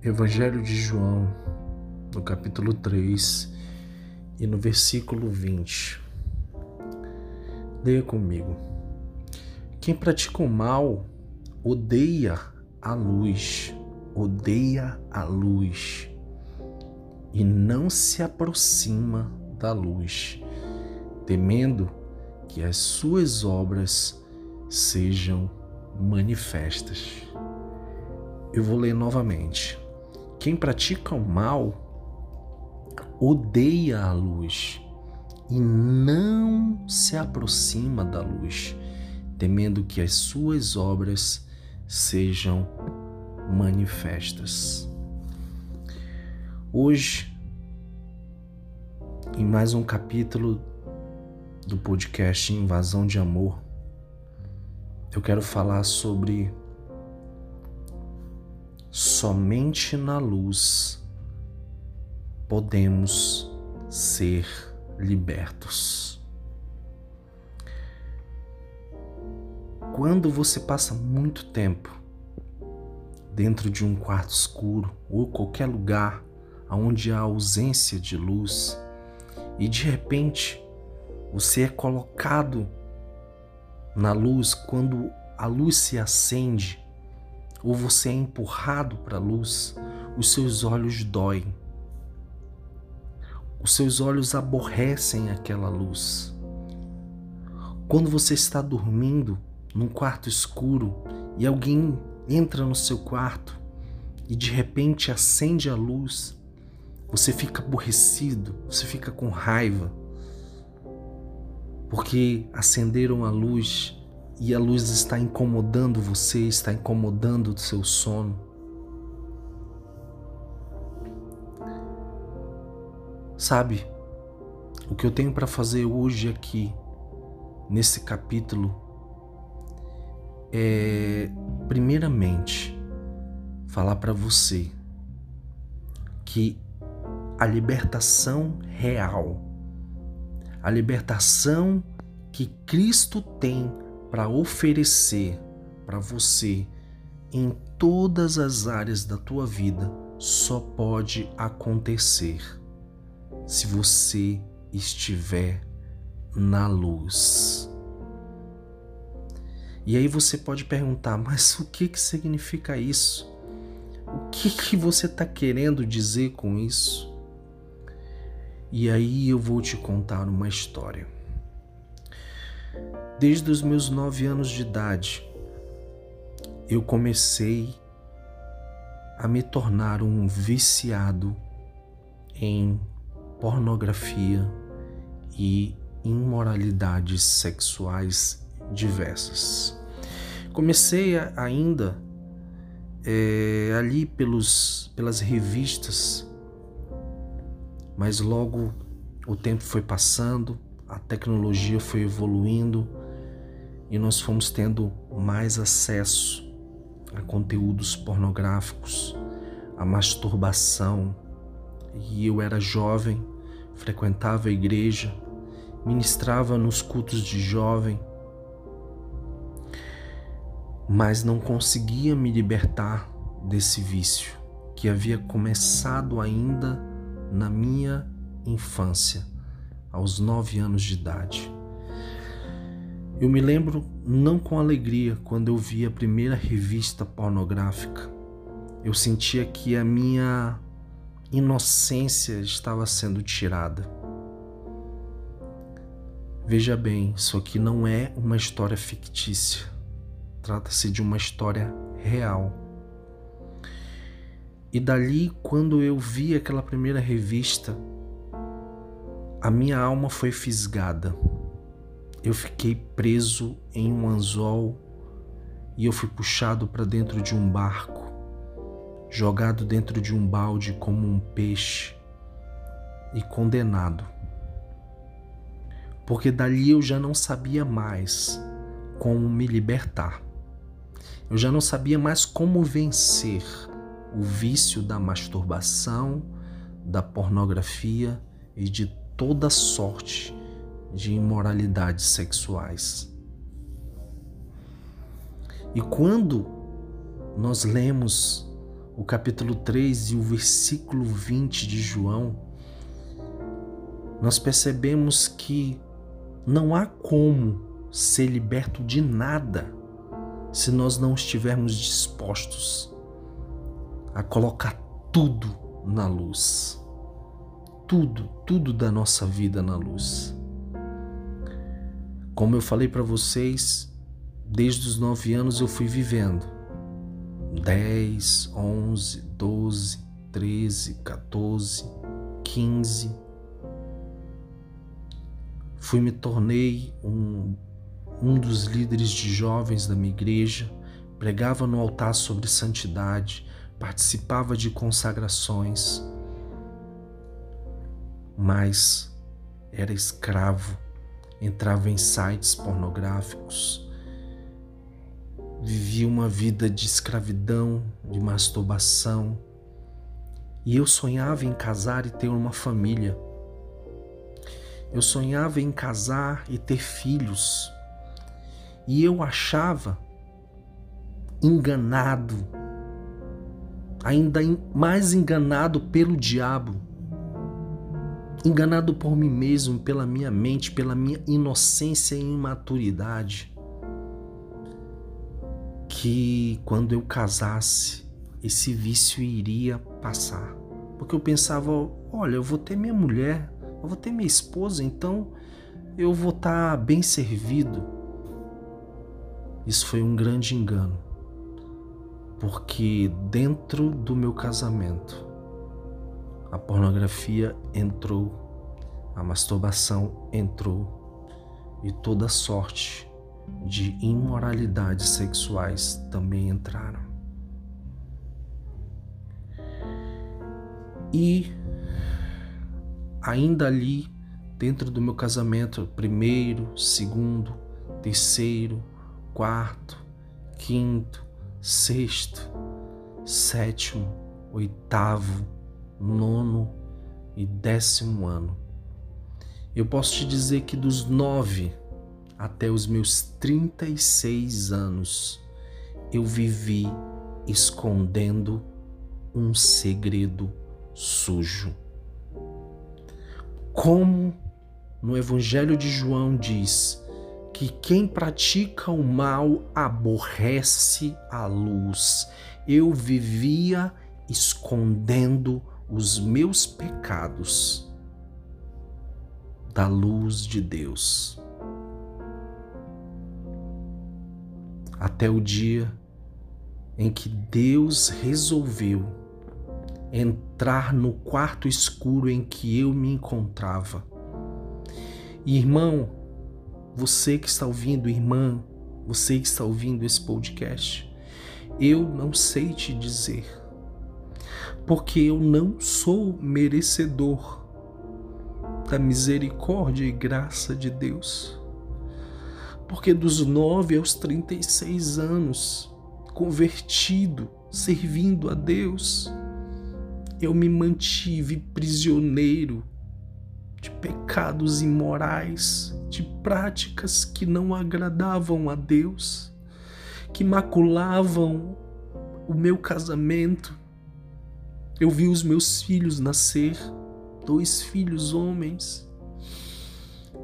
Evangelho de João, no capítulo 3 e no versículo 20. Leia comigo. Quem pratica o mal odeia a luz, odeia a luz e não se aproxima da luz, temendo que as suas obras sejam manifestas. Eu vou ler novamente. Quem pratica o mal odeia a luz e não se aproxima da luz, temendo que as suas obras sejam manifestas. Hoje, em mais um capítulo do podcast Invasão de Amor, eu quero falar sobre somente na luz podemos ser libertos. Quando você passa muito tempo dentro de um quarto escuro ou qualquer lugar onde há ausência de luz e de repente você é colocado na luz quando a luz se acende ou você é empurrado para a luz, os seus olhos doem. Os seus olhos aborrecem aquela luz. Quando você está dormindo num quarto escuro e alguém entra no seu quarto e de repente acende a luz, você fica aborrecido, você fica com raiva, porque acenderam a luz e a luz está incomodando você, está incomodando o seu sono. Sabe, o que eu tenho para fazer hoje aqui, nesse capítulo, é, primeiramente, falar para você que a libertação real, a libertação que Cristo tem para oferecer para você em todas as áreas da tua vida só pode acontecer se você estiver na luz. E aí você pode perguntar, mas o que que significa isso? O que que você está querendo dizer com isso? E aí eu vou te contar uma história. Desde os meus nove anos de idade, eu comecei a me tornar um viciado em pornografia e imoralidades sexuais diversas. Comecei ainda é, ali pelos, pelas revistas, mas logo o tempo foi passando, a tecnologia foi evoluindo e nós fomos tendo mais acesso a conteúdos pornográficos, a masturbação. E eu era jovem, frequentava a igreja, ministrava nos cultos de jovem, mas não conseguia me libertar desse vício que havia começado ainda na minha infância, aos nove anos de idade. Eu me lembro não com alegria quando eu vi a primeira revista pornográfica. Eu sentia que a minha inocência estava sendo tirada. Veja bem, isso aqui não é uma história fictícia. Trata-se de uma história real. E dali, quando eu vi aquela primeira revista, a minha alma foi fisgada eu fiquei preso em um anzol e eu fui puxado para dentro de um barco, jogado dentro de um balde como um peixe e condenado. Porque dali eu já não sabia mais como me libertar. Eu já não sabia mais como vencer o vício da masturbação, da pornografia e de toda sorte de imoralidades sexuais. E quando nós lemos o capítulo 3 e o versículo 20 de João, nós percebemos que não há como ser liberto de nada se nós não estivermos dispostos a colocar tudo na luz. Tudo, tudo da nossa vida na luz. Como eu falei para vocês, desde os nove anos eu fui vivendo. 10, 11, 12, 13, 14, 15. Fui me tornei um, um dos líderes de jovens da minha igreja, pregava no altar sobre santidade, participava de consagrações, mas era escravo, entrava em sites pornográficos, vivia uma vida de escravidão, de masturbação, e eu sonhava em casar e ter uma família. Eu sonhava em casar e ter filhos. E eu achava enganado ainda mais enganado pelo diabo, enganado por mim mesmo, pela minha mente, pela minha inocência e imaturidade, que quando eu casasse, esse vício iria passar. Porque eu pensava, olha, eu vou ter minha mulher, eu vou ter minha esposa, então eu vou estar bem servido. Isso foi um grande engano porque dentro do meu casamento a pornografia entrou, a masturbação entrou e toda sorte de imoralidades sexuais também entraram. E ainda ali, dentro do meu casamento, primeiro, segundo, terceiro, quarto, quinto, sexto, sétimo, oitavo, nono e décimo ano. Eu posso te dizer que dos nove até os meus 36 anos, eu vivi escondendo um segredo sujo. Como no Evangelho de João diz, que quem pratica o mal aborrece a luz. Eu vivia escondendo os meus pecados da luz de Deus. Até o dia em que Deus resolveu entrar no quarto escuro em que eu me encontrava. Irmão, você que está ouvindo, irmã, você que está ouvindo esse podcast, eu não sei te dizer, porque eu não sou merecedor da misericórdia e graça de Deus. Porque dos 9 aos 36 anos, convertido, servindo a Deus, eu me mantive prisioneiro de pecados imorais, de práticas que não agradavam a Deus, que maculavam o meu casamento. Eu vi os meus filhos nascer, dois filhos homens.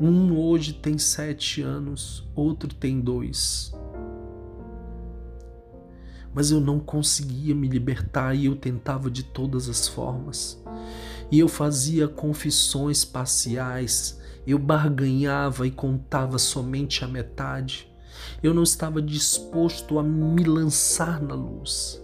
Um hoje tem sete anos, outro tem dois. Mas eu não conseguia me libertar e eu tentava de todas as formas e eu fazia confissões parciais, eu barganhava e contava somente a metade. Eu não estava disposto a me lançar na luz.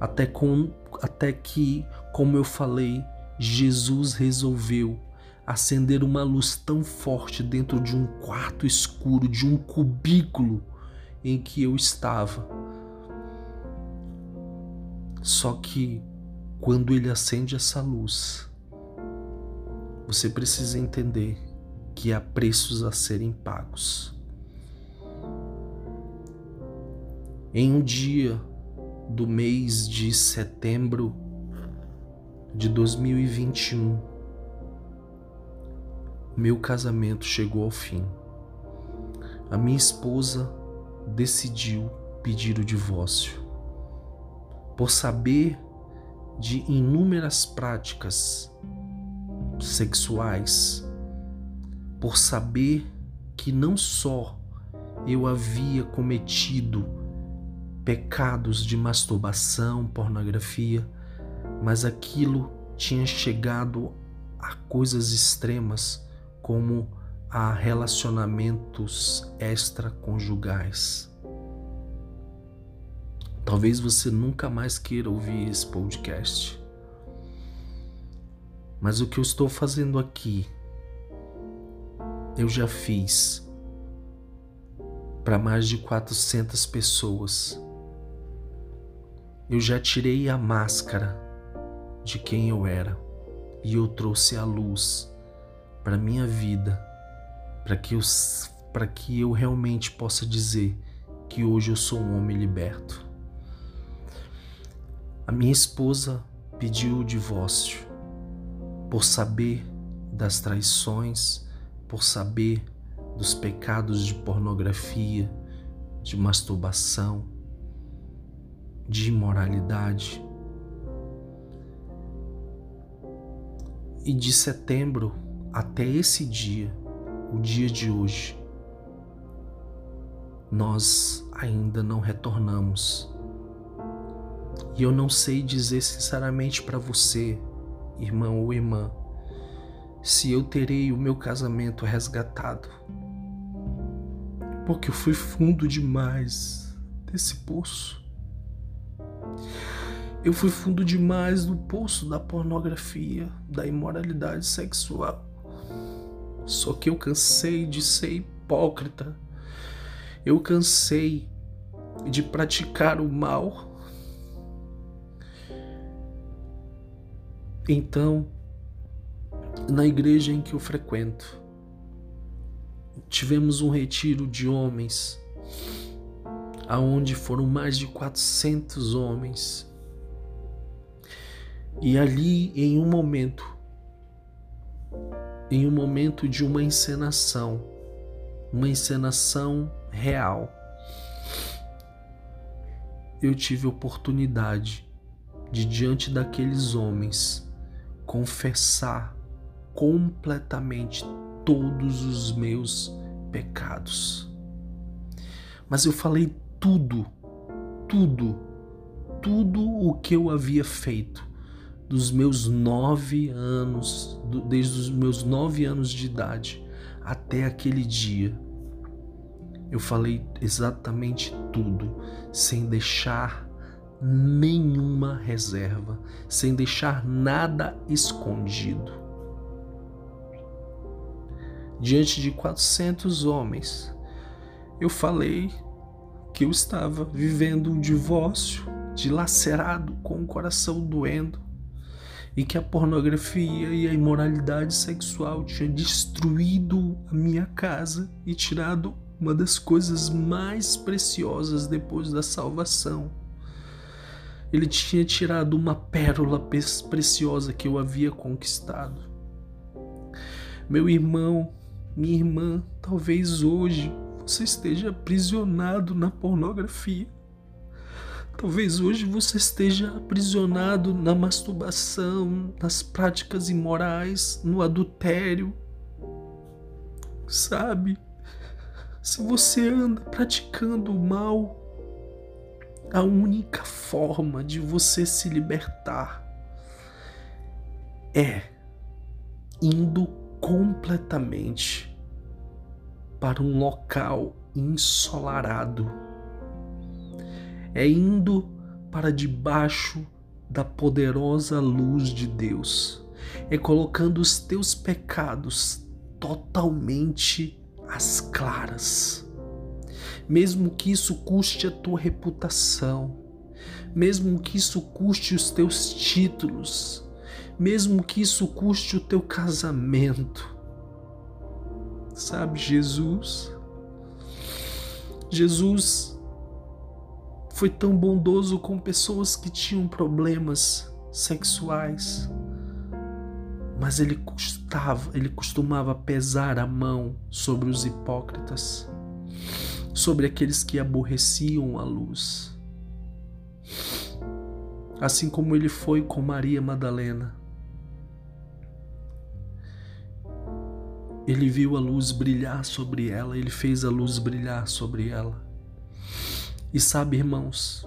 Até, com, até que, como eu falei, Jesus resolveu acender uma luz tão forte dentro de um quarto escuro, de um cubículo em que eu estava. Só que quando ele acende essa luz, você precisa entender que há preços a serem pagos. Em um dia do mês de setembro de 2021, meu casamento chegou ao fim. A minha esposa decidiu pedir o divórcio por saber de inúmeras práticas sexuais, por saber que não só eu havia cometido pecados de masturbação, pornografia, mas aquilo tinha chegado a coisas extremas como a relacionamentos extraconjugais. Talvez você nunca mais queira ouvir esse podcast. Mas o que eu estou fazendo aqui, eu já fiz para mais de 400 pessoas. Eu já tirei a máscara de quem eu era e eu trouxe a luz para minha vida, para que eu para que eu realmente possa dizer que hoje eu sou um homem liberto. A minha esposa pediu o divórcio por saber das traições, por saber dos pecados de pornografia, de masturbação, de imoralidade. E de setembro até esse dia, o dia de hoje, nós ainda não retornamos e eu não sei dizer sinceramente para você, irmão ou irmã, se eu terei o meu casamento resgatado. Porque eu fui fundo demais desse poço. Eu fui fundo demais no poço da pornografia, da imoralidade sexual. Só que eu cansei de ser hipócrita. Eu cansei de praticar o mal Então, na igreja em que eu frequento, tivemos um retiro de homens, aonde foram mais de 400 homens. E ali, em um momento, em um momento de uma encenação, uma encenação real, eu tive oportunidade de diante daqueles homens confessar completamente todos os meus pecados. Mas eu falei tudo, tudo, tudo o que eu havia feito dos meus nove anos, desde os meus nove anos de idade até aquele dia. Eu falei exatamente tudo, sem deixar nenhuma reserva, sem deixar nada escondido. Diante de 400 homens, eu falei que eu estava vivendo um divórcio, dilacerado, com o coração doendo, e que a pornografia e a imoralidade sexual tinham destruído a minha casa e tirado uma das coisas mais preciosas depois da salvação ele tinha tirado uma pérola preciosa que eu havia conquistado. Meu irmão, minha irmã, talvez hoje você esteja aprisionado na pornografia. Talvez hoje você esteja aprisionado na masturbação, nas práticas imorais, no adultério. Sabe? Se você anda praticando o mal, a única forma de você se libertar é indo completamente para um local ensolarado. É indo para debaixo da poderosa luz de Deus. É colocando os teus pecados totalmente às claras mesmo que isso custe a tua reputação, mesmo que isso custe os teus títulos, mesmo que isso custe o teu casamento. Sabe, Jesus, Jesus foi tão bondoso com pessoas que tinham problemas sexuais, mas ele custava, ele costumava pesar a mão sobre os hipócritas sobre aqueles que aborreciam a luz. assim como ele foi com Maria Madalena. Ele viu a luz brilhar sobre ela, ele fez a luz brilhar sobre ela. E sabe, irmãos,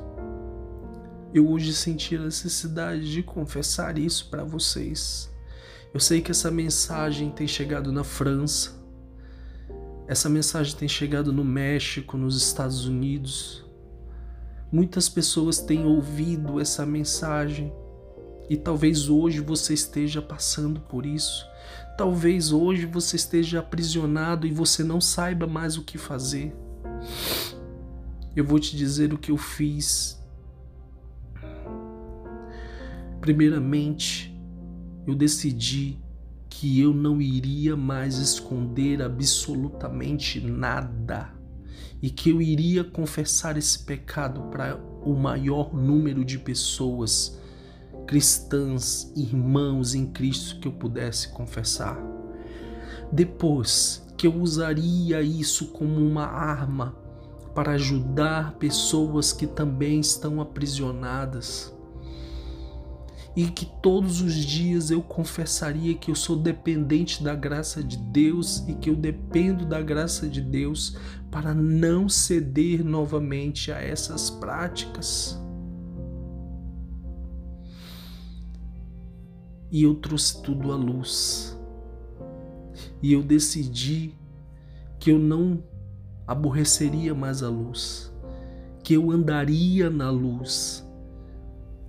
eu hoje senti a necessidade de confessar isso para vocês. Eu sei que essa mensagem tem chegado na França, essa mensagem tem chegado no México, nos Estados Unidos. Muitas pessoas têm ouvido essa mensagem e talvez hoje você esteja passando por isso. Talvez hoje você esteja aprisionado e você não saiba mais o que fazer. Eu vou te dizer o que eu fiz. Primeiramente, eu decidi que eu não iria mais esconder absolutamente nada e que eu iria confessar esse pecado para o maior número de pessoas cristãs, irmãos em Cristo que eu pudesse confessar. Depois que eu usaria isso como uma arma para ajudar pessoas que também estão aprisionadas. E que todos os dias eu confessaria que eu sou dependente da graça de Deus e que eu dependo da graça de Deus para não ceder novamente a essas práticas. E eu trouxe tudo à luz. E eu decidi que eu não aborreceria mais a luz, que eu andaria na luz.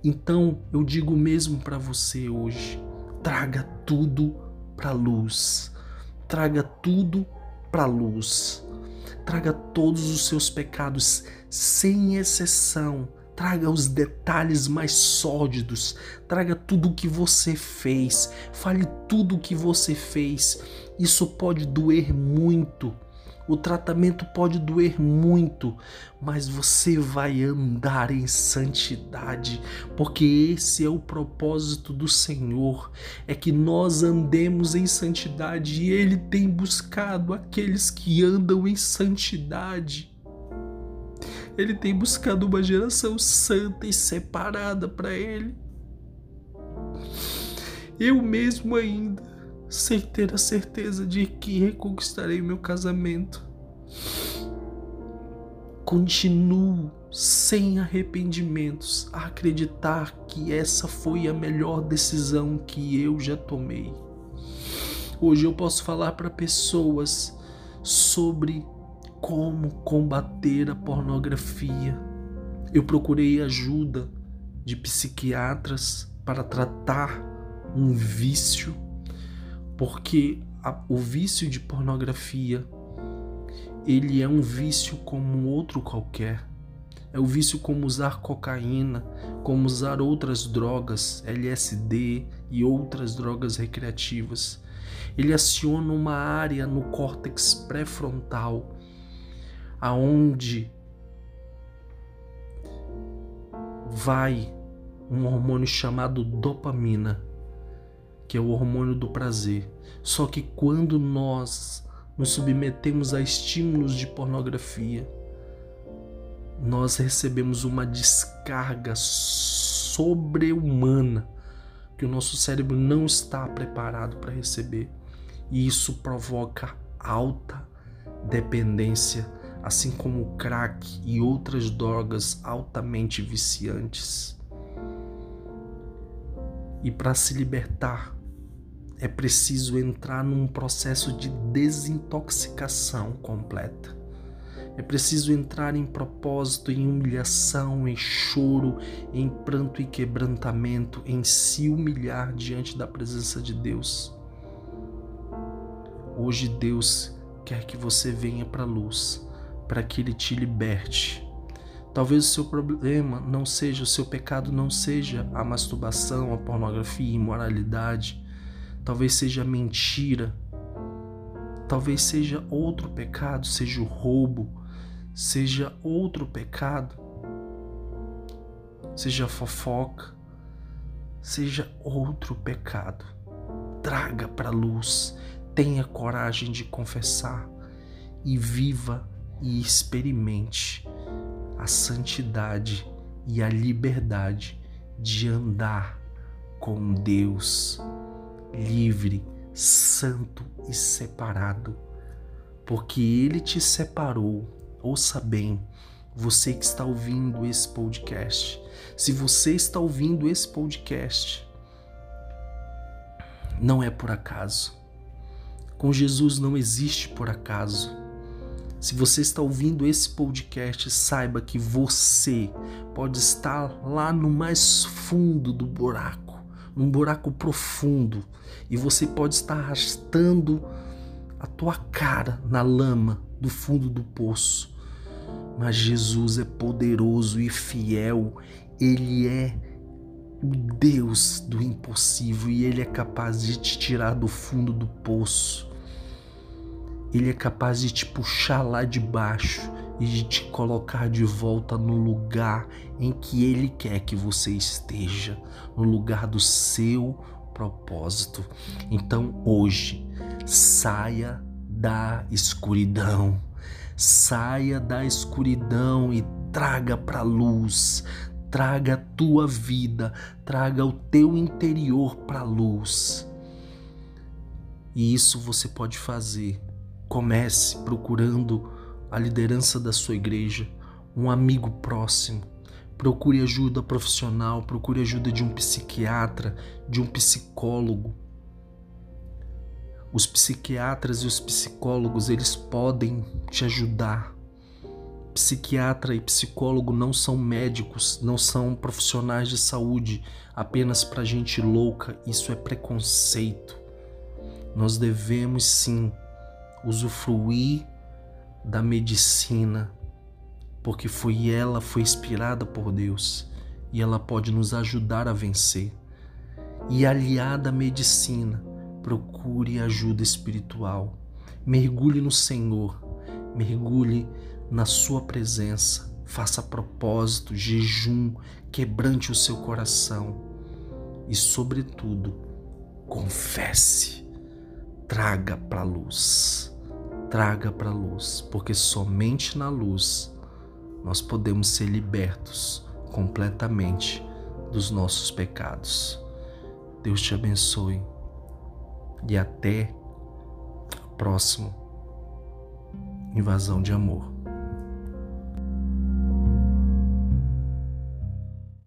Então eu digo mesmo para você hoje: traga tudo para a luz, traga tudo para a luz, traga todos os seus pecados sem exceção Traga os detalhes mais sórdidos, traga tudo o que você fez, fale tudo o que você fez. Isso pode doer muito, o tratamento pode doer muito, mas você vai andar em santidade, porque esse é o propósito do Senhor, é que nós andemos em santidade e ele tem buscado aqueles que andam em santidade. Ele tem buscado uma geração santa e separada para ele. Eu mesmo ainda, sem ter a certeza de que reconquistarei meu casamento, continuo sem arrependimentos a acreditar que essa foi a melhor decisão que eu já tomei. Hoje eu posso falar para pessoas sobre como combater a pornografia. Eu procurei ajuda de psiquiatras para tratar um vício, porque a, o vício de pornografia ele é um vício como outro qualquer. É o vício como usar cocaína, como usar outras drogas, LSD e outras drogas recreativas. Ele aciona uma área no córtex pré-frontal aonde vai um hormônio chamado dopamina, que é o hormônio do prazer. Só que quando nós nos submetemos a estímulos de pornografia, nós recebemos uma descarga sobre-humana que o nosso cérebro não está preparado para receber. E isso provoca alta dependência assim como o crack e outras drogas altamente viciantes. E para se libertar, é preciso entrar num processo de desintoxicação completa. É preciso entrar em propósito, em humilhação, em choro, em pranto e quebrantamento, em se humilhar diante da presença de Deus. Hoje Deus quer que você venha para a luz para que ele te liberte. Talvez o seu problema não seja, o seu pecado não seja a masturbação, a pornografia, a imoralidade. Talvez seja a mentira. Talvez seja outro pecado, seja o roubo, seja outro pecado, seja fofoca, seja outro pecado. Traga para a luz, tenha coragem de confessar e viva e experimente a santidade e a liberdade de andar com Deus livre, santo e separado, porque Ele te separou. Ouça bem, você que está ouvindo esse podcast. Se você está ouvindo esse podcast, não é por acaso. Com Jesus não existe por acaso. Se você está ouvindo esse podcast, saiba que você pode estar lá no mais fundo do buraco, num buraco profundo, e você pode estar arrastando a tua cara na lama do fundo do poço. Mas Jesus é poderoso e fiel, ele é o Deus do impossível e ele é capaz de te tirar do fundo do poço. Ele é capaz de te puxar lá de baixo e de te colocar de volta no lugar em que ele quer que você esteja, no lugar do seu propósito. Então hoje, saia da escuridão. Saia da escuridão e traga para a luz, traga a tua vida, traga o teu interior para a luz. E isso você pode fazer. Comece procurando a liderança da sua igreja, um amigo próximo. Procure ajuda profissional, procure ajuda de um psiquiatra, de um psicólogo. Os psiquiatras e os psicólogos, eles podem te ajudar Psiquiatra e psicólogo não são médicos, não são profissionais de saúde apenas para gente louca. Isso é preconceito. Nós devemos sim usufruir da medicina, porque foi ela, foi inspirada por Deus e ela pode nos ajudar a vencer. E aliada à medicina, procure ajuda espiritual. Mergulhe no Senhor, mergulhe na sua presença. Faça propósito, jejum, quebrante o seu coração e, sobretudo, confesse. Traga para a luz. Traga para a luz, porque somente na luz nós podemos ser libertos completamente dos nossos pecados. Deus te abençoe e até a próxima invasão de amor.